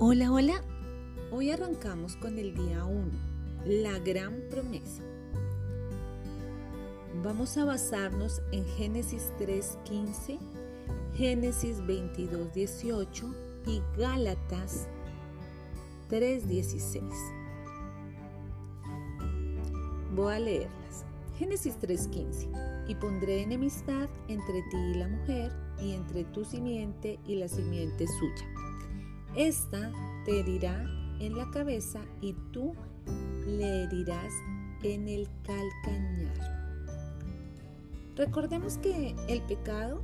Hola, hola. Hoy arrancamos con el día 1, la gran promesa. Vamos a basarnos en Génesis 3:15, Génesis 22:18 y Gálatas 3:16. Voy a leerlas. Génesis 3:15. Y pondré enemistad entre ti y la mujer, y entre tu simiente y la simiente suya esta te herirá en la cabeza y tú le herirás en el calcañar. Recordemos que el pecado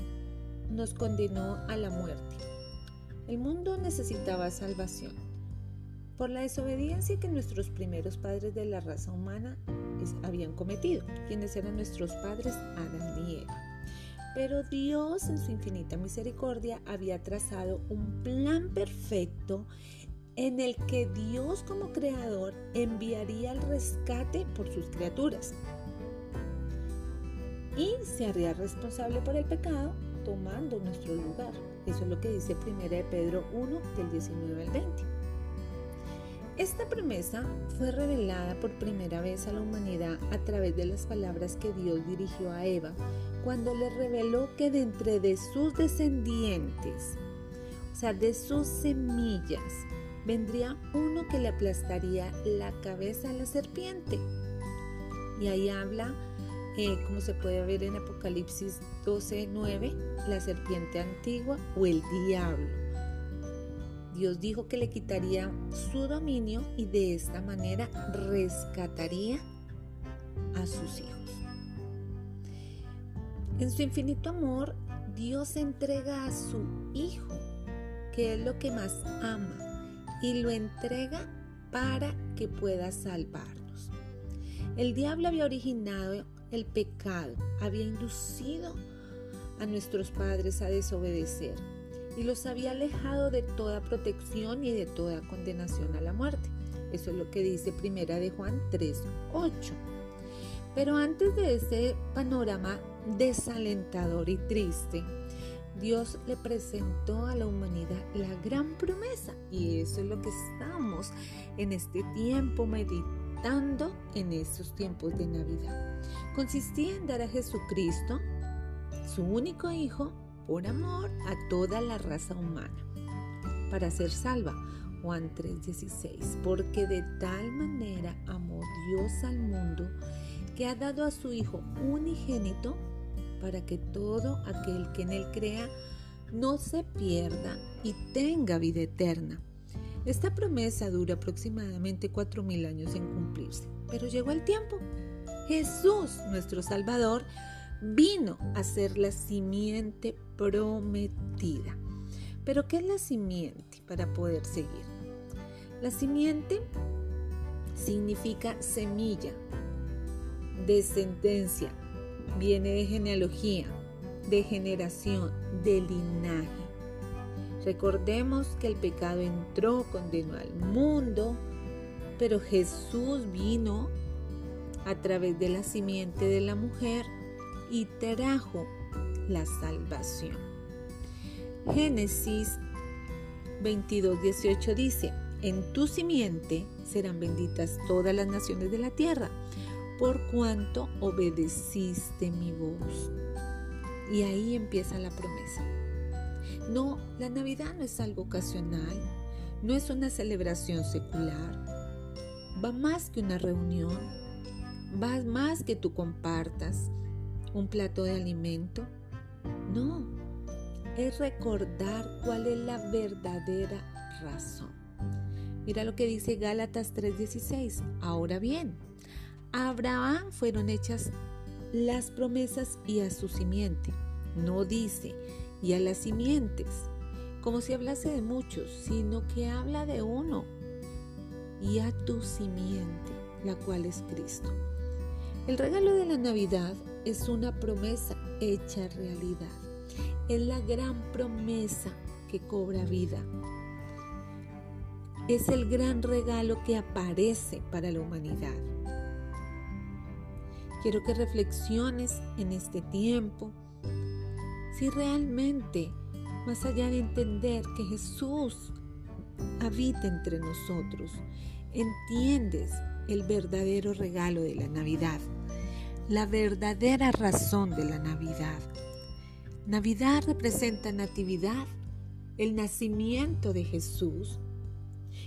nos condenó a la muerte. El mundo necesitaba salvación. Por la desobediencia que nuestros primeros padres de la raza humana habían cometido, quienes eran nuestros padres Adán y Eva. Pero Dios en su infinita misericordia había trazado un plan perfecto en el que Dios como creador enviaría el rescate por sus criaturas y se haría responsable por el pecado tomando nuestro lugar. Eso es lo que dice 1 de Pedro 1 del 19 al 20. Esta promesa fue revelada por primera vez a la humanidad a través de las palabras que Dios dirigió a Eva cuando le reveló que de entre de sus descendientes, o sea, de sus semillas, vendría uno que le aplastaría la cabeza a la serpiente. Y ahí habla, eh, como se puede ver en Apocalipsis 12, 9, la serpiente antigua o el diablo. Dios dijo que le quitaría su dominio y de esta manera rescataría a sus hijos. En su infinito amor, Dios entrega a su Hijo, que es lo que más ama, y lo entrega para que pueda salvarnos. El diablo había originado el pecado, había inducido a nuestros padres a desobedecer y los había alejado de toda protección y de toda condenación a la muerte. Eso es lo que dice Primera de Juan 3:8. Pero antes de ese panorama desalentador y triste, Dios le presentó a la humanidad la gran promesa y eso es lo que estamos en este tiempo meditando en estos tiempos de Navidad. Consistía en dar a Jesucristo, su único hijo, por amor a toda la raza humana, para ser salva. Juan 3:16, porque de tal manera amó Dios al mundo que ha dado a su Hijo unigénito para que todo aquel que en él crea no se pierda y tenga vida eterna. Esta promesa dura aproximadamente cuatro mil años en cumplirse, pero llegó el tiempo. Jesús, nuestro Salvador, vino a ser la simiente prometida. Pero ¿qué es la simiente para poder seguir? La simiente significa semilla, descendencia, viene de genealogía, de generación, de linaje. Recordemos que el pecado entró, condenó al mundo, pero Jesús vino a través de la simiente de la mujer y trajo la salvación. Génesis 22, 18 dice, en tu simiente serán benditas todas las naciones de la tierra por cuanto obedeciste mi voz. Y ahí empieza la promesa. No, la Navidad no es algo ocasional, no es una celebración secular, va más que una reunión, va más que tú compartas un plato de alimento. No, es recordar cuál es la verdadera razón. Mira lo que dice Gálatas 3:16. Ahora bien, a Abraham fueron hechas las promesas y a su simiente. No dice y a las simientes, como si hablase de muchos, sino que habla de uno y a tu simiente, la cual es Cristo. El regalo de la Navidad es una promesa hecha realidad. Es la gran promesa que cobra vida. Es el gran regalo que aparece para la humanidad. Quiero que reflexiones en este tiempo si realmente, más allá de entender que Jesús habita entre nosotros. Entiendes el verdadero regalo de la Navidad, la verdadera razón de la Navidad. Navidad representa natividad, el nacimiento de Jesús.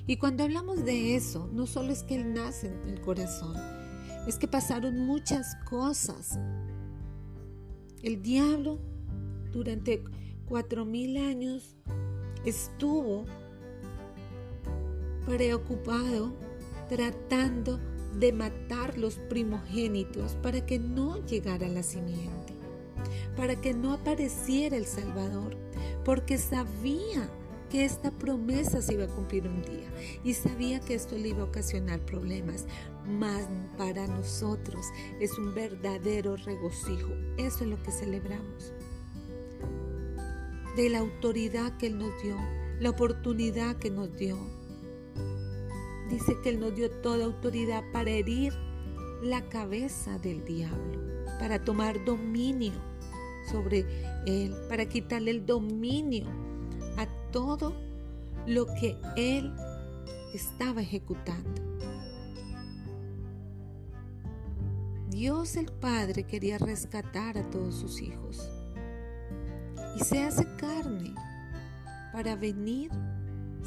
Y cuando hablamos de eso, no solo es que Él nace en el corazón, es que pasaron muchas cosas. El diablo durante cuatro mil años estuvo preocupado tratando de matar los primogénitos para que no llegara la simiente, para que no apareciera el Salvador, porque sabía que esta promesa se iba a cumplir un día y sabía que esto le iba a ocasionar problemas, mas para nosotros es un verdadero regocijo. Eso es lo que celebramos. De la autoridad que Él nos dio, la oportunidad que nos dio, dice que Él nos dio toda autoridad para herir la cabeza del diablo, para tomar dominio sobre Él, para quitarle el dominio a todo lo que Él estaba ejecutando. Dios el Padre quería rescatar a todos sus hijos y se hace carne para venir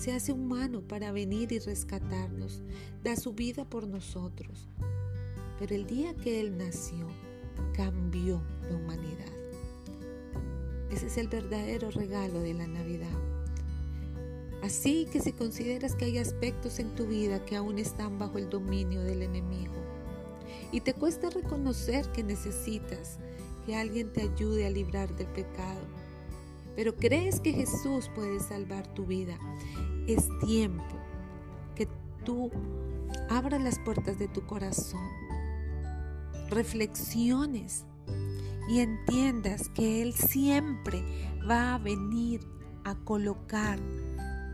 se hace humano para venir y rescatarnos, da su vida por nosotros. Pero el día que Él nació, cambió la humanidad. Ese es el verdadero regalo de la Navidad. Así que si consideras que hay aspectos en tu vida que aún están bajo el dominio del enemigo y te cuesta reconocer que necesitas que alguien te ayude a librar del pecado, pero crees que Jesús puede salvar tu vida, es tiempo que tú abras las puertas de tu corazón, reflexiones y entiendas que Él siempre va a venir a colocar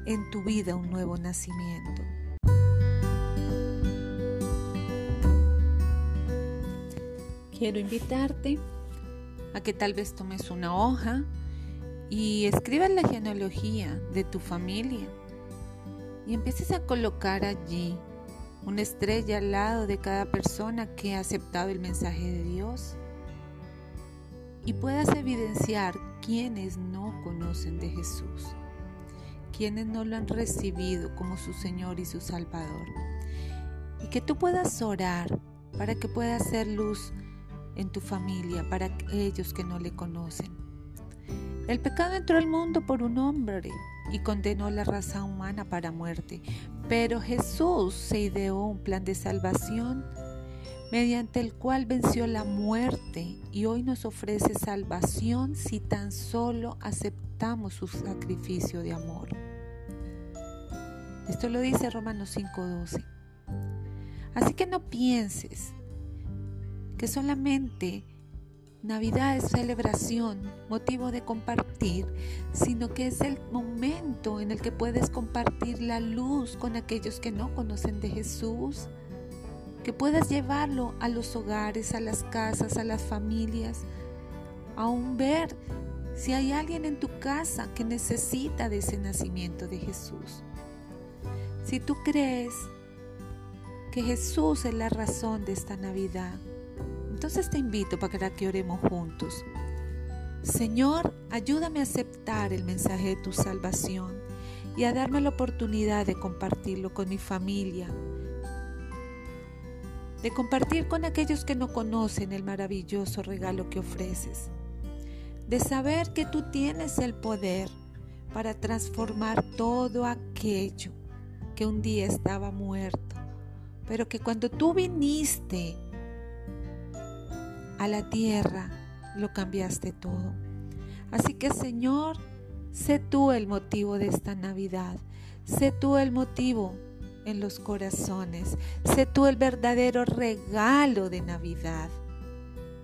en tu vida un nuevo nacimiento. Quiero invitarte a que tal vez tomes una hoja y escribas la genealogía de tu familia y empieces a colocar allí una estrella al lado de cada persona que ha aceptado el mensaje de Dios y puedas evidenciar quienes no conocen de Jesús, quienes no lo han recibido como su Señor y su Salvador. Y que tú puedas orar para que pueda hacer luz en tu familia, para aquellos que no le conocen. El pecado entró al mundo por un hombre y condenó la raza humana para muerte. Pero Jesús se ideó un plan de salvación mediante el cual venció la muerte y hoy nos ofrece salvación si tan solo aceptamos su sacrificio de amor. Esto lo dice Romanos 5:12. Así que no pienses que solamente Navidad es celebración, motivo de compartir, sino que es el momento en el que puedes compartir la luz con aquellos que no conocen de Jesús, que puedas llevarlo a los hogares, a las casas, a las familias, aún ver si hay alguien en tu casa que necesita de ese nacimiento de Jesús. Si tú crees que Jesús es la razón de esta Navidad, entonces te invito para que oremos juntos. Señor, ayúdame a aceptar el mensaje de tu salvación y a darme la oportunidad de compartirlo con mi familia, de compartir con aquellos que no conocen el maravilloso regalo que ofreces, de saber que tú tienes el poder para transformar todo aquello que un día estaba muerto, pero que cuando tú viniste a la tierra, lo cambiaste todo. Así que Señor, sé tú el motivo de esta Navidad, sé tú el motivo en los corazones, sé tú el verdadero regalo de Navidad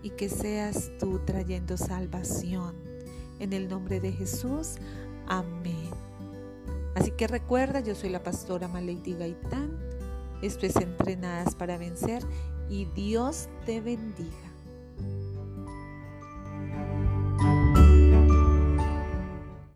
y que seas tú trayendo salvación. En el nombre de Jesús, amén. Así que recuerda, yo soy la pastora Maleidi Gaitán. Esto es Entrenadas para Vencer y Dios te bendiga.